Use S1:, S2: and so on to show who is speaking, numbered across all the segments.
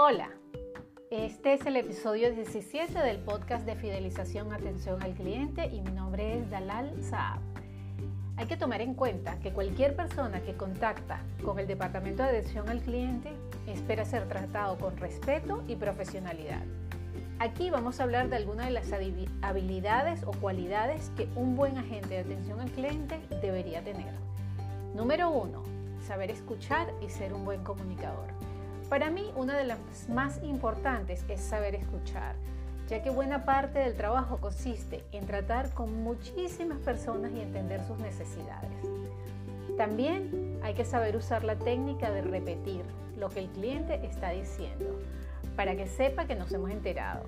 S1: Hola, este es el episodio 17 del podcast de fidelización Atención al Cliente y mi nombre es Dalal Saab. Hay que tomar en cuenta que cualquier persona que contacta con el Departamento de Atención al Cliente espera ser tratado con respeto y profesionalidad. Aquí vamos a hablar de algunas de las habilidades o cualidades que un buen agente de atención al cliente debería tener. Número 1. Saber escuchar y ser un buen comunicador. Para mí, una de las más importantes es saber escuchar, ya que buena parte del trabajo consiste en tratar con muchísimas personas y entender sus necesidades. También hay que saber usar la técnica de repetir lo que el cliente está diciendo para que sepa que nos hemos enterado.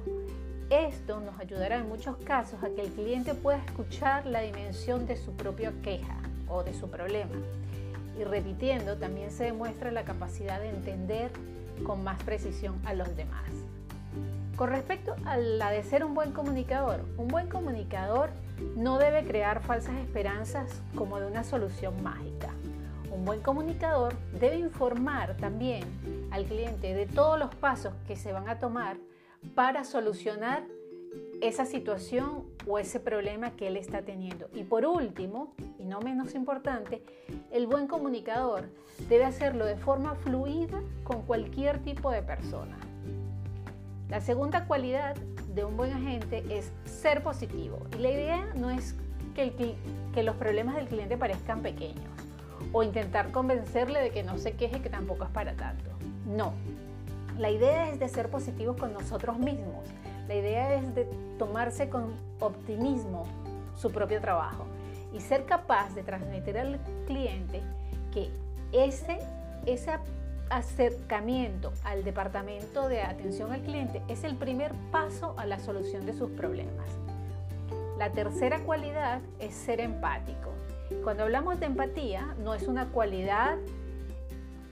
S1: Esto nos ayudará en muchos casos a que el cliente pueda escuchar la dimensión de su propia queja o de su problema y repitiendo también se demuestra la capacidad de entender con más precisión a los demás. Con respecto a la de ser un buen comunicador, un buen comunicador no debe crear falsas esperanzas como de una solución mágica. Un buen comunicador debe informar también al cliente de todos los pasos que se van a tomar para solucionar esa situación o ese problema que él está teniendo. Y por último, y no menos importante, el buen comunicador debe hacerlo de forma fluida con cualquier tipo de persona. La segunda cualidad de un buen agente es ser positivo. Y la idea no es que, los problemas del cliente parezcan pequeños o intentar convencerle de que no se queje que tampoco es para tanto. No. La idea es de ser positivos con nosotros mismos la idea es de tomarse con optimismo su propio trabajo y ser capaz de transmitir al cliente que ese, ese acercamiento al departamento de atención al cliente es el primer paso a la solución de sus problemas. La tercera cualidad es ser empático. Cuando hablamos de empatía, no es una cualidad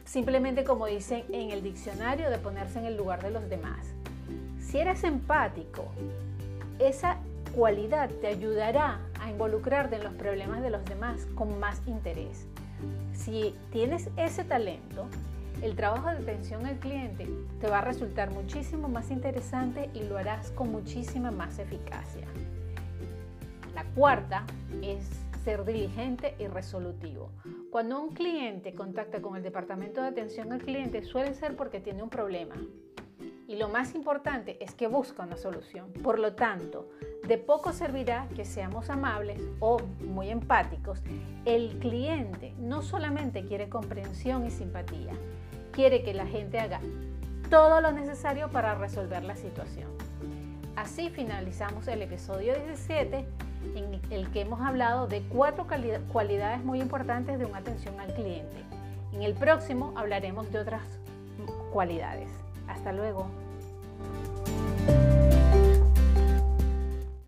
S1: simplemente como dicen en el diccionario de ponerse en el lugar de los demás. Si eres empático, esa cualidad te ayudará a involucrarte en los problemas de los demás con más interés. Si tienes ese talento, el trabajo de atención al cliente te va a resultar muchísimo más interesante y lo harás con muchísima más eficacia. La cuarta es ser diligente y resolutivo. Cuando un cliente contacta con el departamento de atención al cliente suele ser porque tiene un problema, y lo más importante es que busca una solución. Por lo tanto, de poco servirá que seamos amables o muy empáticos. El cliente no solamente quiere comprensión y simpatía, quiere que la gente haga todo lo necesario para resolver la situación. Así finalizamos el episodio 17 en el que hemos hablado de cuatro cualidades muy importantes de una atención al cliente. En el próximo hablaremos de otras cualidades. Hasta luego.